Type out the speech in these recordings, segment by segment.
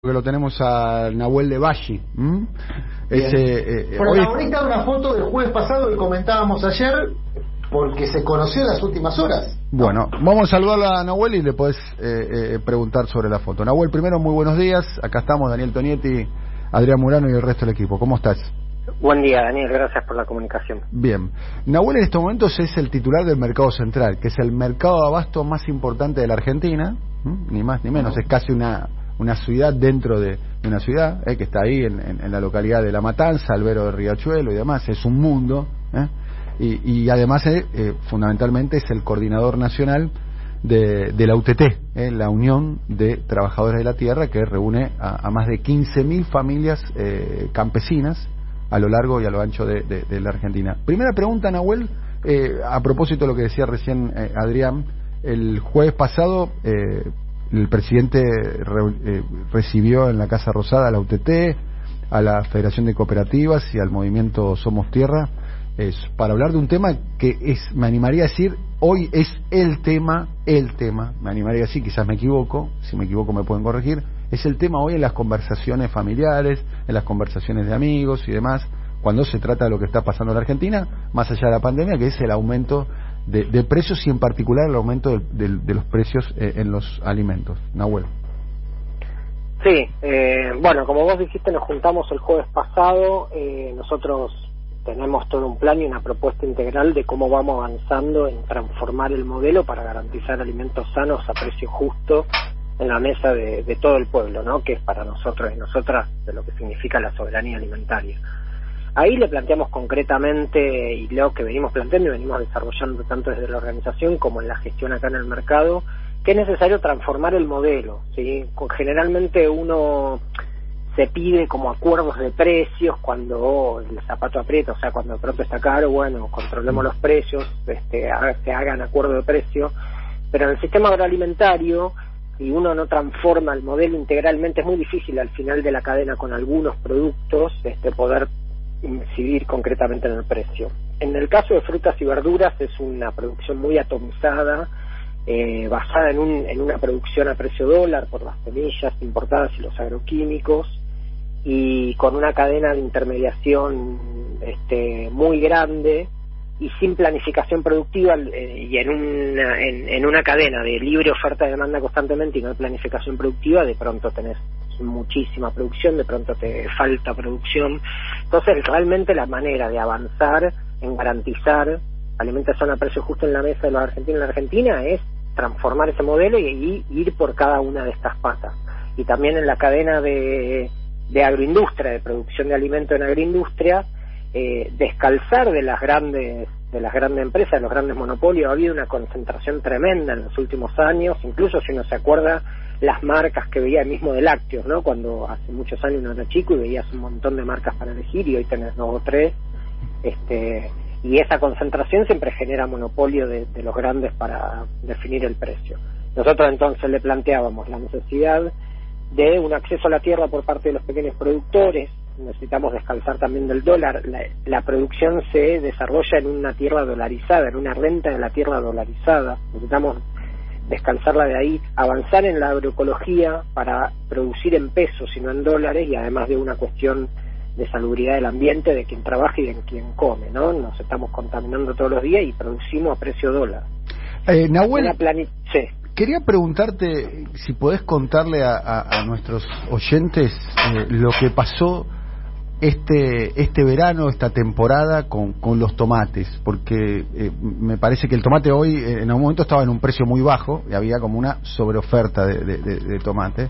que lo tenemos a Nahuel de Valle. Ese, eh, Protagonista de una foto del jueves pasado que comentábamos ayer, porque se conoció en las últimas horas. Bueno, vamos a saludar a Nahuel y le podés eh, eh, preguntar sobre la foto. Nahuel, primero, muy buenos días. Acá estamos, Daniel Tonietti, Adrián Murano y el resto del equipo. ¿Cómo estás? Buen día, Daniel. Gracias por la comunicación. Bien. Nahuel en estos momentos es el titular del mercado central, que es el mercado de abasto más importante de la Argentina, ni más ni menos. Es casi una una ciudad dentro de, una ciudad, eh, que está ahí en, la localidad de La Matanza, Albero de Riachuelo y demás, es un mundo, eh, y, además eh, fundamentalmente es el coordinador nacional de, la UTT, la Unión de Trabajadores de la Tierra, que reúne a, más de 15.000 familias campesinas a lo largo y a lo ancho de, de la Argentina. Primera pregunta, Nahuel, a propósito de lo que decía recién Adrián, el jueves pasado el presidente eh, recibió en la Casa Rosada a la UTT, a la Federación de Cooperativas y al movimiento Somos Tierra, es para hablar de un tema que es, me animaría a decir, hoy es el tema, el tema, me animaría a decir, quizás me equivoco, si me equivoco me pueden corregir, es el tema hoy en las conversaciones familiares, en las conversaciones de amigos y demás, cuando se trata de lo que está pasando en la Argentina, más allá de la pandemia, que es el aumento de, precios y en particular el aumento de, los precios eh, en los alimentos. Nahuel. Sí, eh, bueno, como vos dijiste, nos juntamos el jueves pasado. Eh, nosotros tenemos todo un plan y una propuesta integral de cómo vamos avanzando en transformar el modelo para garantizar alimentos sanos a precio justo en la mesa de, de todo el pueblo, ¿no? Que es para nosotros y nosotras de lo que significa la soberanía alimentaria. Ahí le planteamos concretamente, y lo que venimos planteando y venimos desarrollando tanto desde la organización como en la gestión acá en el mercado, que es necesario transformar el modelo. ¿sí? Generalmente uno se pide como acuerdos de precios cuando el zapato aprieta, o sea, cuando el pronto está caro, bueno, controlemos los precios, este, se hagan acuerdos de precio, pero en el sistema agroalimentario, si uno no transforma el modelo integralmente, es muy difícil al final de la cadena con algunos productos este, poder incidir concretamente en el precio. En el caso de frutas y verduras es una producción muy atomizada, eh, basada en, un, en una producción a precio dólar por las semillas importadas y los agroquímicos y con una cadena de intermediación este, muy grande y sin planificación productiva eh, y en una, en, una cadena de libre oferta y demanda constantemente y no hay planificación productiva, de pronto tenés muchísima producción, de pronto te falta producción. Entonces, realmente la manera de avanzar en garantizar alimentación a precio justo en la mesa de los argentinos en la Argentina es transformar ese modelo y, ir por cada una de estas patas. Y también en la cadena de, de agroindustria, de producción de alimentos en agroindustria, eh, descalzar de las grandes de las grandes empresas, de los grandes monopolios, ha habido una concentración tremenda en los últimos años, incluso si uno se acuerda las marcas que veía mismo de lácteos, ¿no? Cuando hace muchos años uno era chico y veías un montón de marcas para elegir y hoy tenés dos o tres, este, y esa concentración siempre genera monopolio de, de los grandes para definir el precio. Nosotros entonces le planteábamos la necesidad de un acceso a la tierra por parte de los pequeños productores, necesitamos descalzar también del dólar. La, producción se desarrolla en una tierra dolarizada, en una renta de la tierra dolarizada. Necesitamos descansarla de ahí, avanzar en la agroecología para producir en pesos y no en dólares y además de una cuestión de salubridad del ambiente, de quien trabaja y de quien come, ¿no? Nos estamos contaminando todos los días y producimos a precio dólar. Eh, Nahuel, quería preguntarte si podés contarle a, nuestros oyentes eh, lo que pasó este, este verano, esta temporada con, con los tomates, porque eh, me parece que el tomate hoy eh, en algún momento estaba en un precio muy bajo y había como una sobreoferta de, de, tomate.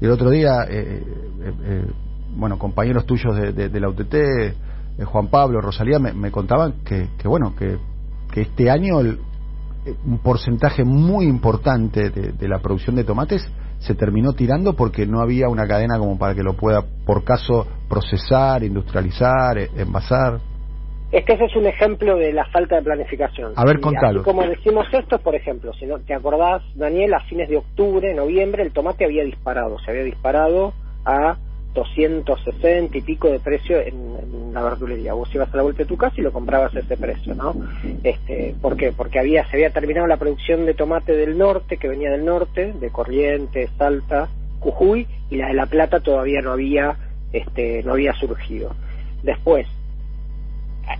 Y el otro día, eh, bueno, compañeros tuyos de, la UTT, Juan Pablo, Rosalía, me, me contaban que, que, bueno, que, que este año un porcentaje muy importante de la producción de tomates se terminó tirando porque no había una cadena como para que lo pueda, por caso, procesar, industrializar, e, envasar. Es que ese es un ejemplo de la falta de planificación. A ver, contalo. como decimos esto, por ejemplo, si no te acordás, Daniel, a fines de octubre, noviembre, el tomate había disparado, se había disparado a 260 y pico de precio en, la verdulería. Vos ibas a la vuelta de tu casa y lo comprabas a ese precio, ¿no? Este, ¿Por qué? Porque había, se había terminado la producción de tomate del norte, que venía del norte, de Corrientes, Salta, Jujuy y la de La Plata todavía no había, este, no había surgido. Después,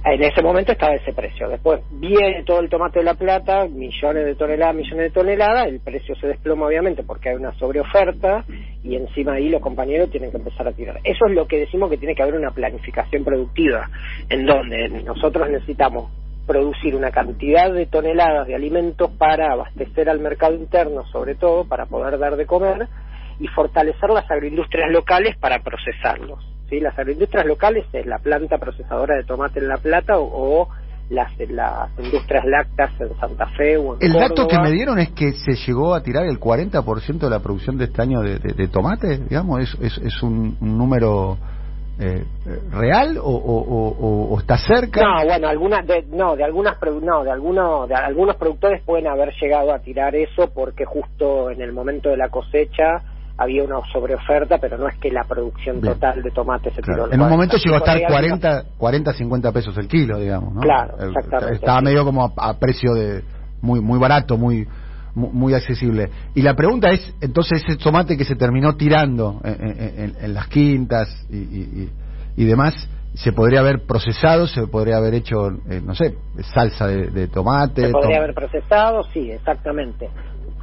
en ese momento estaba ese precio. Después viene todo el tomate de la plata, millones de toneladas, millones de toneladas, el precio se desploma obviamente porque hay una sobreoferta y encima ahí los compañeros tienen que empezar a tirar. Eso es lo que decimos que tiene que haber una planificación productiva, en donde nosotros necesitamos producir una cantidad de toneladas de alimentos para abastecer al mercado interno, sobre todo para poder dar de comer, y fortalecer las agroindustrias locales para procesarlos las agroindustrias locales es la planta procesadora de tomate en La Plata o, las, las industrias lácteas en Santa Fe o en El dato que me dieron es que se llegó a tirar el 40% de la producción de este año de, tomate, digamos, es, es, un, número eh, real o, está cerca. No bueno algunas de, no de algunas no de algunos de algunos productores pueden haber llegado a tirar eso porque justo en el momento de la cosecha había una sobreoferta, pero no es que la producción total de tomate se tiró. En un momento llegó a estar 40, 40, 50 pesos el kilo, digamos, ¿no? Claro, exactamente. Estaba medio como a, precio de muy muy barato, muy, muy accesible. Y la pregunta es, entonces ese tomate que se terminó tirando en, las quintas y, y, demás, se podría haber procesado, se podría haber hecho, eh, no sé, salsa de, tomate. Se podría haber procesado, sí, exactamente.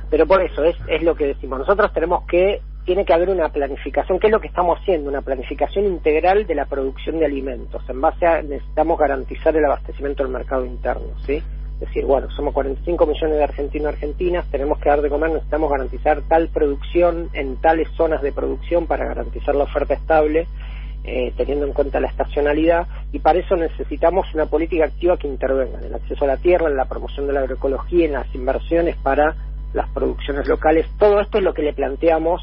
Pero por eso es, es lo que decimos. Nosotros tenemos que, tiene que haber una planificación, ¿qué es lo que estamos haciendo? Una planificación integral de la producción de alimentos. En base a, necesitamos garantizar el abastecimiento del mercado interno, ¿sí? Es decir, bueno, somos 45 millones de argentinos argentinas, tenemos que dar de comer, necesitamos garantizar tal producción en tales zonas de producción para garantizar la oferta estable, eh, teniendo en cuenta la estacionalidad, y para eso necesitamos una política activa que intervenga en el acceso a la tierra, en la promoción de la agroecología, en las inversiones para las producciones locales. Todo esto es lo que le planteamos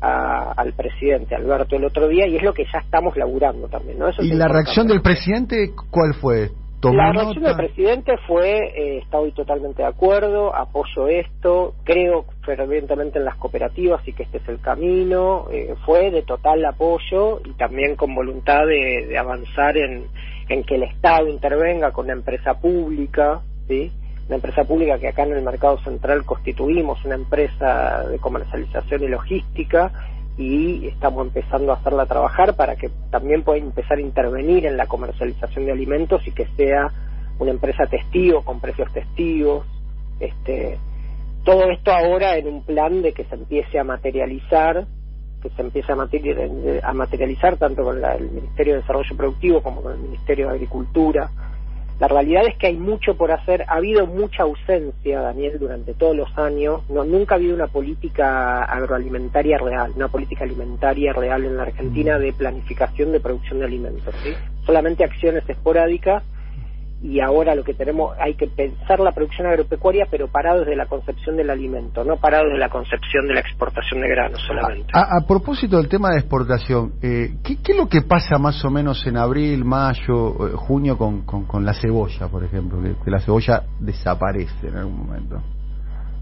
al presidente Alberto el otro día y es lo que ya estamos laburando también. ¿no? ¿Y la reacción del presidente cuál fue? La reacción del presidente fue, eh, estoy totalmente de acuerdo, apoyo esto, creo fervientemente en las cooperativas y que este es el camino, eh, fue de total apoyo y también con voluntad de, de avanzar en, en que el Estado intervenga con una empresa pública, ¿sí? Una empresa pública que acá en el mercado central constituimos una empresa de comercialización y logística y estamos empezando a hacerla trabajar para que también pueda empezar a intervenir en la comercialización de alimentos y que sea una empresa testigo con precios testigos. Este todo esto ahora en un plan de que se empiece a materializar que se empiece a, a materializar tanto con el Ministerio de Desarrollo Productivo como con el Ministerio de Agricultura la realidad es que hay mucho por hacer, ha habido mucha ausencia, Daniel, durante todos los años, no, nunca ha habido una política agroalimentaria real, una política alimentaria real en la Argentina de planificación de producción de alimentos, ¿sí? solamente acciones esporádicas y ahora lo que tenemos, hay que pensar la producción agropecuaria, pero parado desde la concepción del alimento, no parado desde la concepción de la exportación de granos solamente. A, propósito del tema de exportación, eh, ¿qué, es lo que pasa más o menos en abril, mayo, eh, junio con, con, la cebolla, por ejemplo? Que, la cebolla desaparece en algún momento.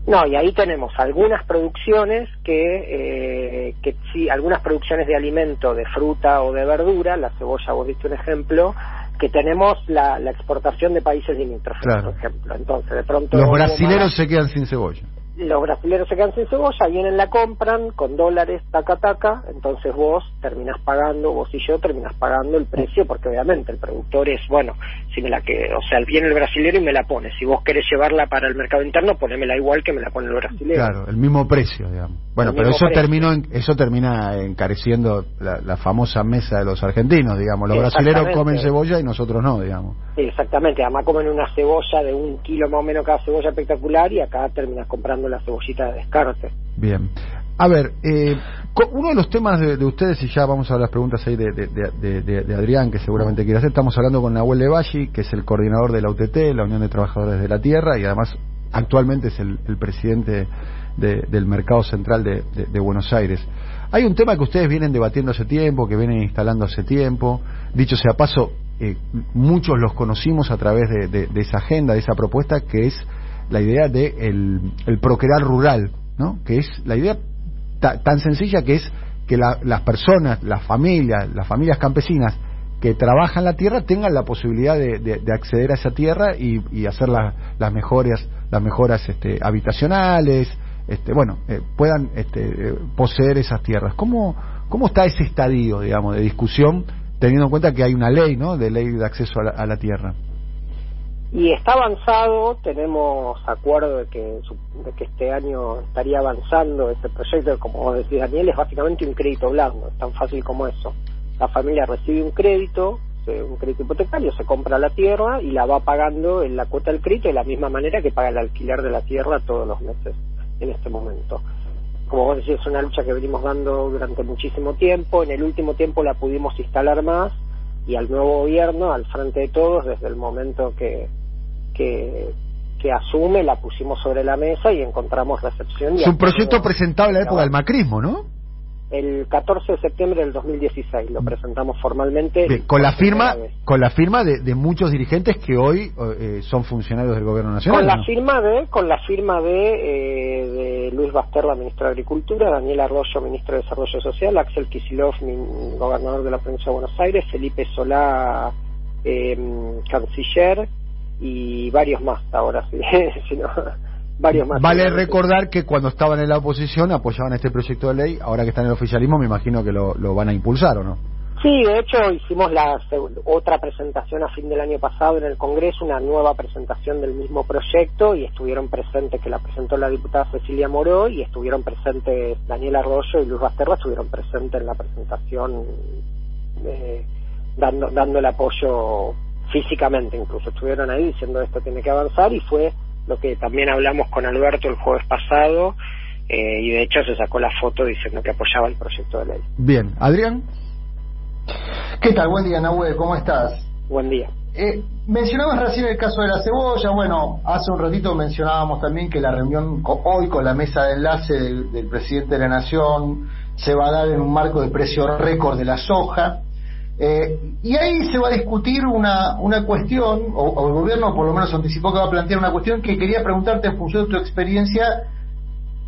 No, y ahí tenemos algunas producciones que, eh, que sí, algunas producciones de alimento, de fruta o de verdura, la cebolla, vos viste un ejemplo, que tenemos la, la exportación de países limítrofes, por ejemplo. Entonces, de pronto... Los brasileros se quedan sin cebolla los brasileños se quedan sin cebolla, vienen, la compran con dólares, taca, taca, entonces vos terminás pagando, vos y yo terminás pagando el precio, porque obviamente el productor es, bueno, si me la que, o sea, viene el brasilero y me la pone, si vos querés llevarla para el mercado interno, ponémela igual que me la pone el brasilero. Claro, el mismo precio, digamos. Bueno, pero eso terminó eso termina encareciendo la, famosa mesa de los argentinos, digamos, los brasileros comen cebolla y nosotros no, digamos. exactamente, además comen una cebolla de un kilo más o menos cada cebolla espectacular y acá terminas comprando la cebollita de descarte. Bien. A ver, eh, uno de los temas de, ustedes, y ya vamos a las preguntas ahí de, de, Adrián, que seguramente quiere hacer, estamos hablando con Nahuel Levalli, que es el coordinador de la UTT, la Unión de Trabajadores de la Tierra, y además actualmente es el, presidente del Mercado Central de, Buenos Aires. Hay un tema que ustedes vienen debatiendo hace tiempo, que vienen instalando hace tiempo. Dicho sea paso, eh, muchos los conocimos a través de, esa agenda, de esa propuesta, que es la idea de el, procrear rural, ¿no? Que es la idea tan sencilla que es que las personas, las familias, las familias campesinas que trabajan la tierra tengan la posibilidad de, acceder a esa tierra y, hacer las mejores, las mejoras este, habitacionales, este, bueno, eh, puedan este, poseer esas tierras. ¿Cómo, ¿Cómo está ese estadio, digamos, de discusión, teniendo en cuenta que hay una ley, ¿no?, de ley de acceso a la, tierra. Y está avanzado, tenemos acuerdo de que, de que este año estaría avanzando este proyecto, como decía Daniel, es básicamente un crédito blando, es tan fácil como eso. La familia recibe un crédito, un crédito hipotecario, se compra la tierra y la va pagando en la cuota del crédito de la misma manera que paga el alquiler de la tierra todos los meses en este momento como vos decís, es una lucha que venimos dando durante muchísimo tiempo. En el último tiempo la pudimos instalar más y al nuevo gobierno, al frente de todos, desde el momento que, que, que asume, la pusimos sobre la mesa y encontramos recepción. es un proyecto presentado en la época del macrismo, ¿no? El 14 de septiembre del 2016 lo presentamos formalmente con la firma con la firma de, muchos dirigentes que hoy eh, son funcionarios del gobierno nacional con la firma de con la firma de, eh, de Luis Basterra ministro de agricultura Daniel Arroyo ministro de desarrollo social Axel Kisilov gobernador de la provincia de Buenos Aires Felipe Solá eh, canciller y varios más ahora sí si no, Vale recordar que cuando estaban en la oposición apoyaban este proyecto de ley, ahora que están en el oficialismo me imagino que lo, van a impulsar, ¿o no? Sí, de hecho hicimos la otra presentación a fin del año pasado en el Congreso, una nueva presentación del mismo proyecto y estuvieron presentes, que la presentó la diputada Cecilia Moró y estuvieron presentes Daniel Arroyo y Luis Basterra, estuvieron presentes en la presentación eh, dando, dando el apoyo físicamente incluso, estuvieron ahí diciendo esto tiene que avanzar y fue lo que también hablamos con Alberto el jueves pasado eh, y de hecho se sacó la foto diciendo que apoyaba el proyecto de ley. Bien, Adrián. ¿Qué tal? Buen día, Nahue, ¿cómo estás? Buen día. Eh, mencionabas recién el caso de la cebolla, bueno, hace un ratito mencionábamos también que la reunión hoy con la mesa de enlace del presidente de la Nación se va a dar en un marco de precio récord de la soja. Eh, y ahí se va a discutir una, una cuestión, o, el gobierno por lo menos anticipó que va a plantear una cuestión que quería preguntarte en función de tu experiencia,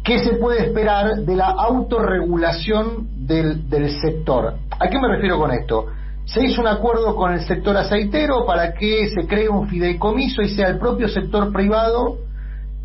¿qué se puede esperar de la autorregulación del, del sector? ¿A qué me refiero con esto? Se hizo un acuerdo con el sector aceitero para que se cree un fideicomiso y sea el propio sector privado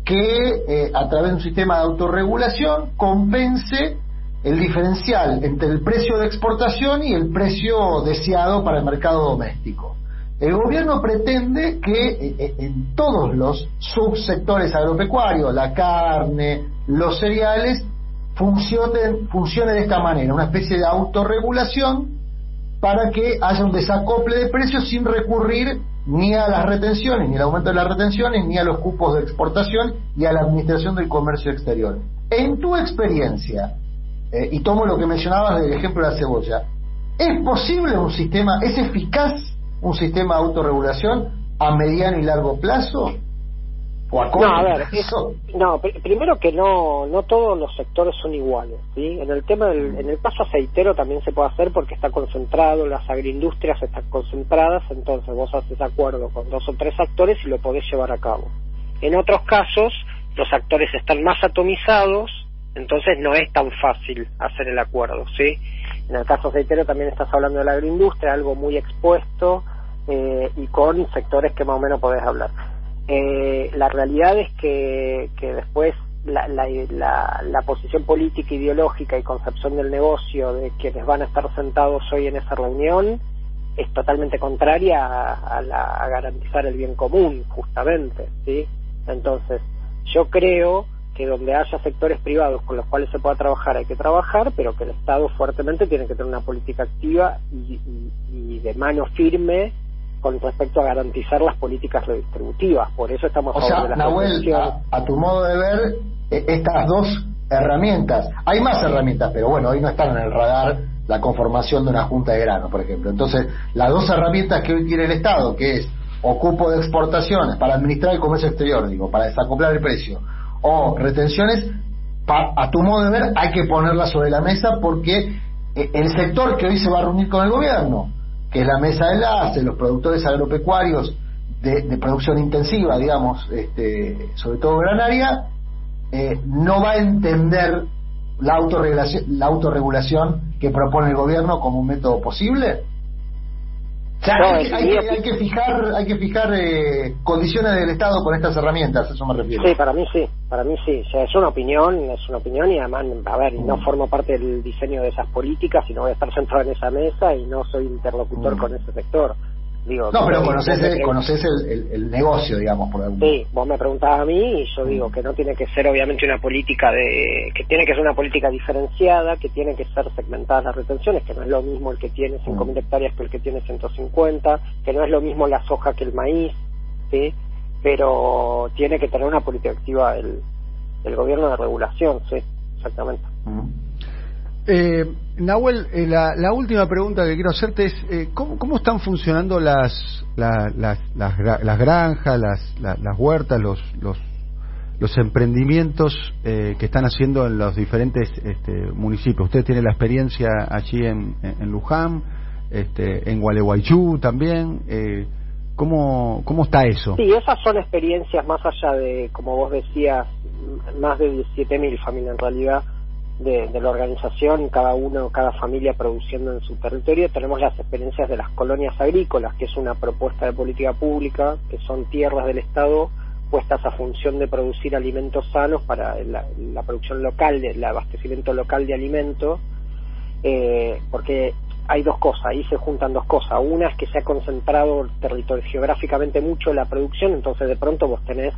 que eh, a través de un sistema de autorregulación compense el diferencial entre el precio de exportación y el precio deseado para el mercado doméstico. El gobierno pretende que eh, eh, en todos los subsectores agropecuarios, la carne, los cereales, funcione, de esta manera, una especie de autorregulación para que haya un desacople de precios sin recurrir ni a las retenciones, ni al aumento de las retenciones, ni a los cupos de exportación y a la administración del comercio exterior. En tu experiencia, eh, y tomo lo que mencionabas del ejemplo de la cebolla, ¿es posible un sistema, es eficaz un sistema de autorregulación a mediano y largo plazo? ¿O a no, a ver, eso, no, primero que no, no todos los sectores son iguales, ¿sí? En el tema del, en el caso aceitero también se puede hacer porque está concentrado, las agroindustrias están concentradas, entonces vos haces acuerdo con dos o tres actores y lo podés llevar a cabo. En otros casos, los actores están más atomizados, entonces no es tan fácil hacer el acuerdo, ¿sí? En el caso aceitero también estás hablando de la agroindustria, algo muy expuesto eh, y con sectores que más o menos podés hablar. Eh, la realidad es que, que después la, la, la, posición política, ideológica y concepción del negocio de quienes van a estar sentados hoy en esa reunión es totalmente contraria a, a garantizar el bien común, justamente, ¿sí? Entonces, yo creo que donde haya sectores privados con los cuales se pueda trabajar hay que trabajar, pero que el Estado fuertemente tiene que tener una política activa y, de mano firme con respecto a garantizar las políticas redistributivas. Por eso estamos o sea, de la Nahuel, a, tu modo de ver, e, estas dos herramientas, hay más herramientas, pero bueno, hoy no están en el radar la conformación de una junta de grano, por ejemplo. Entonces, las dos herramientas que hoy tiene el Estado, que es ocupo de exportaciones para administrar el comercio exterior, digo, para desacoplar el precio, o retenciones, a tu modo de ver, hay que ponerlas sobre la mesa porque eh, el sector que hoy se va a reunir con el gobierno, que es la mesa de enlace, los productores agropecuarios de, producción intensiva, digamos, este, sobre todo granaria, eh, no va a entender la autorregulación, la autorregulación que propone el gobierno como un método posible? Hay, que, fijar, hay que fijar eh, condiciones del Estado con estas herramientas, eso me refiero. Sí, para mí sí, para mí sí. O sea, es una opinión, es una opinión y además, a ver, no mm. formo parte del diseño de esas políticas, sino voy a estar sentado en esa mesa y no soy interlocutor mm. con ese sector no, pero conoces, el, negocio, digamos, por algún Sí, vos me preguntabas a mí y yo digo que no tiene que ser obviamente una política de... que tiene que ser una política diferenciada, que tiene que ser segmentadas las retenciones, que no es lo mismo el que tiene 5.000 mm. hectáreas que el que tiene 150, que no es lo mismo la soja que el maíz, ¿sí? Pero tiene que tener una política activa el, el gobierno de regulación, sí, exactamente. Mm. Eh, Nahuel, eh, la, última pregunta que quiero hacerte es, eh, ¿cómo, están funcionando las, las, las, granjas, las, las, huertas, los, los, los emprendimientos eh, que están haciendo en los diferentes este, municipios? Usted tiene la experiencia allí en, en, Luján, este, en Gualeguaychú también. Eh, ¿cómo, ¿Cómo está eso? Sí, esas son experiencias más allá de, como vos decías, más de 17.000 familias en realidad de, la organización, cada uno, cada familia produciendo en su territorio. Tenemos las experiencias de las colonias agrícolas, que es una propuesta de política pública, que son tierras del Estado puestas a función de producir alimentos sanos para la, producción local, el abastecimiento local de alimentos, eh, porque hay dos cosas, ahí se juntan dos cosas. Una es que se ha concentrado territorio, geográficamente mucho la producción, entonces de pronto vos tenés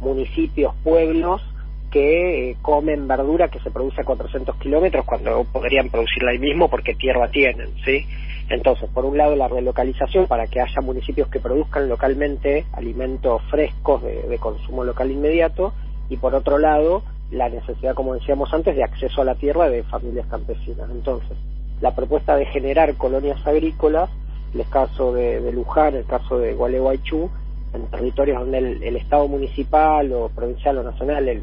municipios, pueblos, que eh, comen verdura que se produce a 400 kilómetros cuando podrían producirla ahí mismo porque tierra tienen, ¿sí? Entonces, por un lado, la relocalización para que haya municipios que produzcan localmente alimentos frescos de, consumo local inmediato y por otro lado, la necesidad, como decíamos antes, de acceso a la tierra de familias campesinas. Entonces, la propuesta de generar colonias agrícolas, el caso de, de Luján, el caso de Gualeguaychú, en territorios donde el, el, Estado municipal o provincial o nacional, el,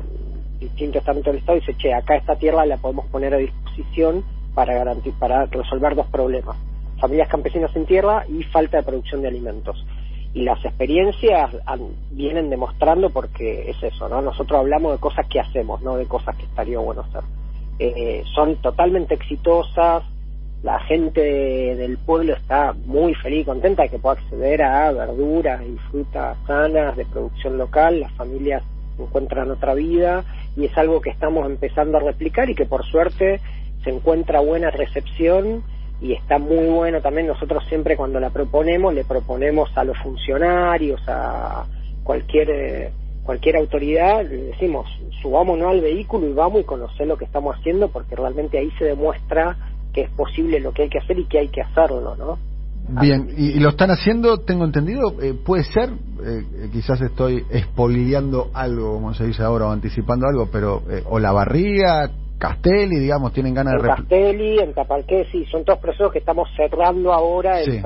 distintos estamentos del Estado y dice, che, acá esta tierra la podemos poner a disposición para, para resolver dos problemas, familias campesinas sin tierra y falta de producción de alimentos. Y las experiencias vienen demostrando porque es eso, ¿no? Nosotros hablamos de cosas que hacemos, no de cosas que estaría bueno hacer. Eh, son totalmente exitosas, la gente del pueblo está muy feliz y contenta de que pueda acceder a verduras y frutas sanas de producción local, las familias encuentran otra vida y es algo que estamos empezando a replicar y que por suerte se encuentra buena recepción y está muy bueno también nosotros siempre cuando la proponemos le proponemos a los funcionarios a cualquier cualquier autoridad le decimos subámonos al vehículo y vamos y conocer lo que estamos haciendo porque realmente ahí se demuestra que es posible lo que hay que hacer y que hay que hacerlo no Bien, y, lo están haciendo, tengo entendido, eh, puede ser, eh, quizás estoy espoliando algo, como se dice ahora, o anticipando algo, pero eh, o la barría, Castelli, digamos, tienen ganas de... Castelli, en Tapalqué, sí, son todos procesos que estamos cerrando ahora, el,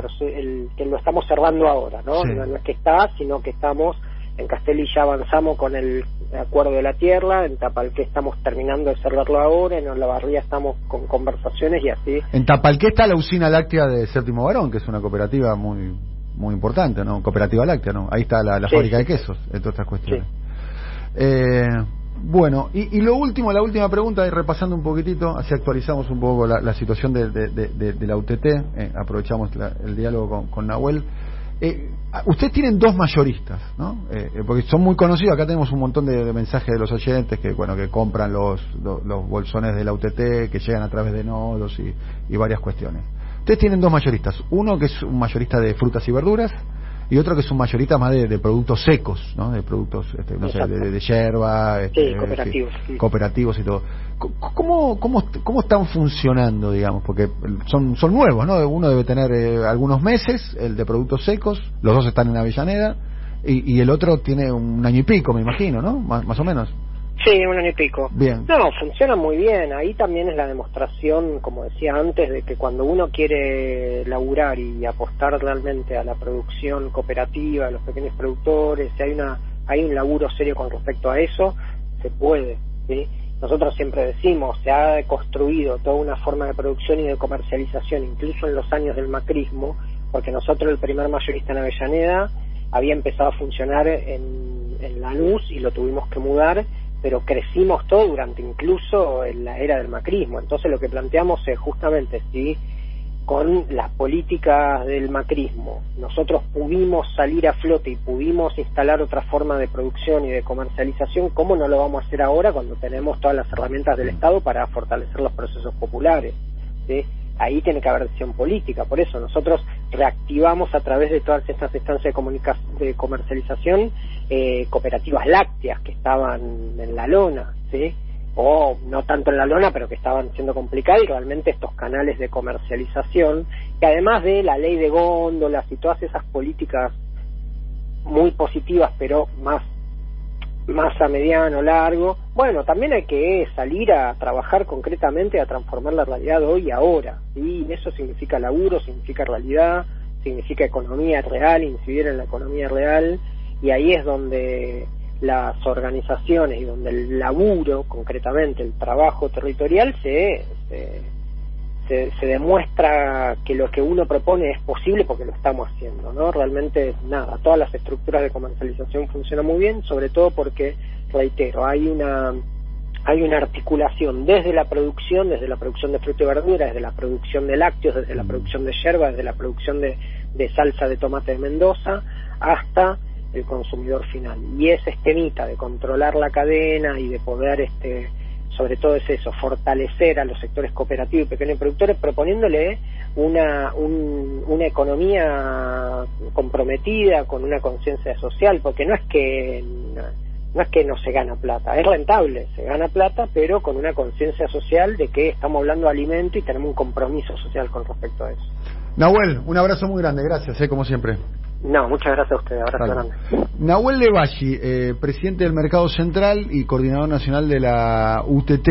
que lo estamos cerrando ahora, ¿no? No es que está, sino que estamos en Castelli ya avanzamos con el acuerdo de la tierra, en Tapalqué estamos terminando de cerrarlo ahora, en Olavarría estamos con conversaciones y así. En Tapalqué está la usina láctea de Séptimo Varón, que es una cooperativa muy muy importante, ¿no? Cooperativa láctea, ¿no? Ahí está la, fábrica de quesos, entre otras cuestiones. Eh, bueno, y, lo último, la última pregunta, y repasando un poquitito, así actualizamos un poco la, situación de, de, la UTT, eh, aprovechamos el diálogo con, con Nahuel. Eh, ustedes tienen dos mayoristas, ¿no? Eh, eh, porque son muy conocidos. Acá tenemos un montón de, mensajes de los oyentes que, bueno, que compran los, los, bolsones de la UTT, que llegan a través de nodos y varias cuestiones. Ustedes tienen dos mayoristas. Uno que es un mayorista de frutas y verduras y otro que es un mayorista más de, productos secos, ¿no? De productos, este, no sé, de, de yerba, este, cooperativos, cooperativos y todo. ¿Cómo, cómo, ¿Cómo están funcionando, digamos? Porque son, son nuevos, ¿no? Uno debe tener eh, algunos meses, el de productos secos, los dos están en Avellaneda, y, y el otro tiene un año y pico, me imagino, ¿no? más o menos. Sí, un año y pico. Bien. No, funciona muy bien. Ahí también es la demostración, como decía antes, de que cuando uno quiere laburar y apostar realmente a la producción cooperativa, a los pequeños productores, si hay una hay un laburo serio con respecto a eso, se puede. ¿sí? Nosotros siempre decimos, se ha construido toda una forma de producción y de comercialización, incluso en los años del macrismo, porque nosotros, el primer mayorista en Avellaneda, había empezado a funcionar en, en Lanús y lo tuvimos que mudar pero crecimos todo durante incluso en la era del macrismo. Entonces lo que planteamos es justamente si con las políticas del macrismo nosotros pudimos salir a flote y pudimos instalar otra forma de producción y de comercialización, ¿cómo no lo vamos a hacer ahora cuando tenemos todas las herramientas del Estado para fortalecer los procesos populares? Ahí tiene que haber decisión política, por eso nosotros reactivamos a través de todas estas instancias de, de comercialización eh, cooperativas lácteas que estaban en la lona, ¿sí? o no tanto en la lona, pero que estaban siendo complicadas y realmente estos canales de comercialización, que además de la ley de góndolas y todas esas políticas muy positivas, pero más más a mediano, largo, bueno, también hay que salir a trabajar concretamente a transformar la realidad hoy y ahora, y eso significa laburo, significa realidad, significa economía real, incidir en la economía real, y ahí es donde las organizaciones y donde el laburo, concretamente el trabajo territorial, se, se, demuestra que lo que uno propone es posible porque lo estamos haciendo, ¿no? Realmente, nada, todas las estructuras de comercialización funcionan muy bien, sobre todo porque, reitero, hay una hay una articulación desde la producción, desde la producción de fruta y verdura, desde la producción de lácteos, desde la producción de yerba, desde la producción de, de salsa de tomate de Mendoza, hasta el consumidor final. Y ese esquemita de controlar la cadena y de poder, este, sobre todo es eso, fortalecer a los sectores cooperativos y pequeños productores proponiéndole una, una economía comprometida con una conciencia social, porque no es que no es que no se gana plata, es rentable, se gana plata, pero con una conciencia social de que estamos hablando de alimento y tenemos un compromiso social con respecto a eso. Nahuel, un abrazo muy grande, gracias, eh, como siempre. No, muchas gracias a usted. Abrazo grande. Nahuel Levashi, eh, presidente del Mercado Central y coordinador nacional de la UTT.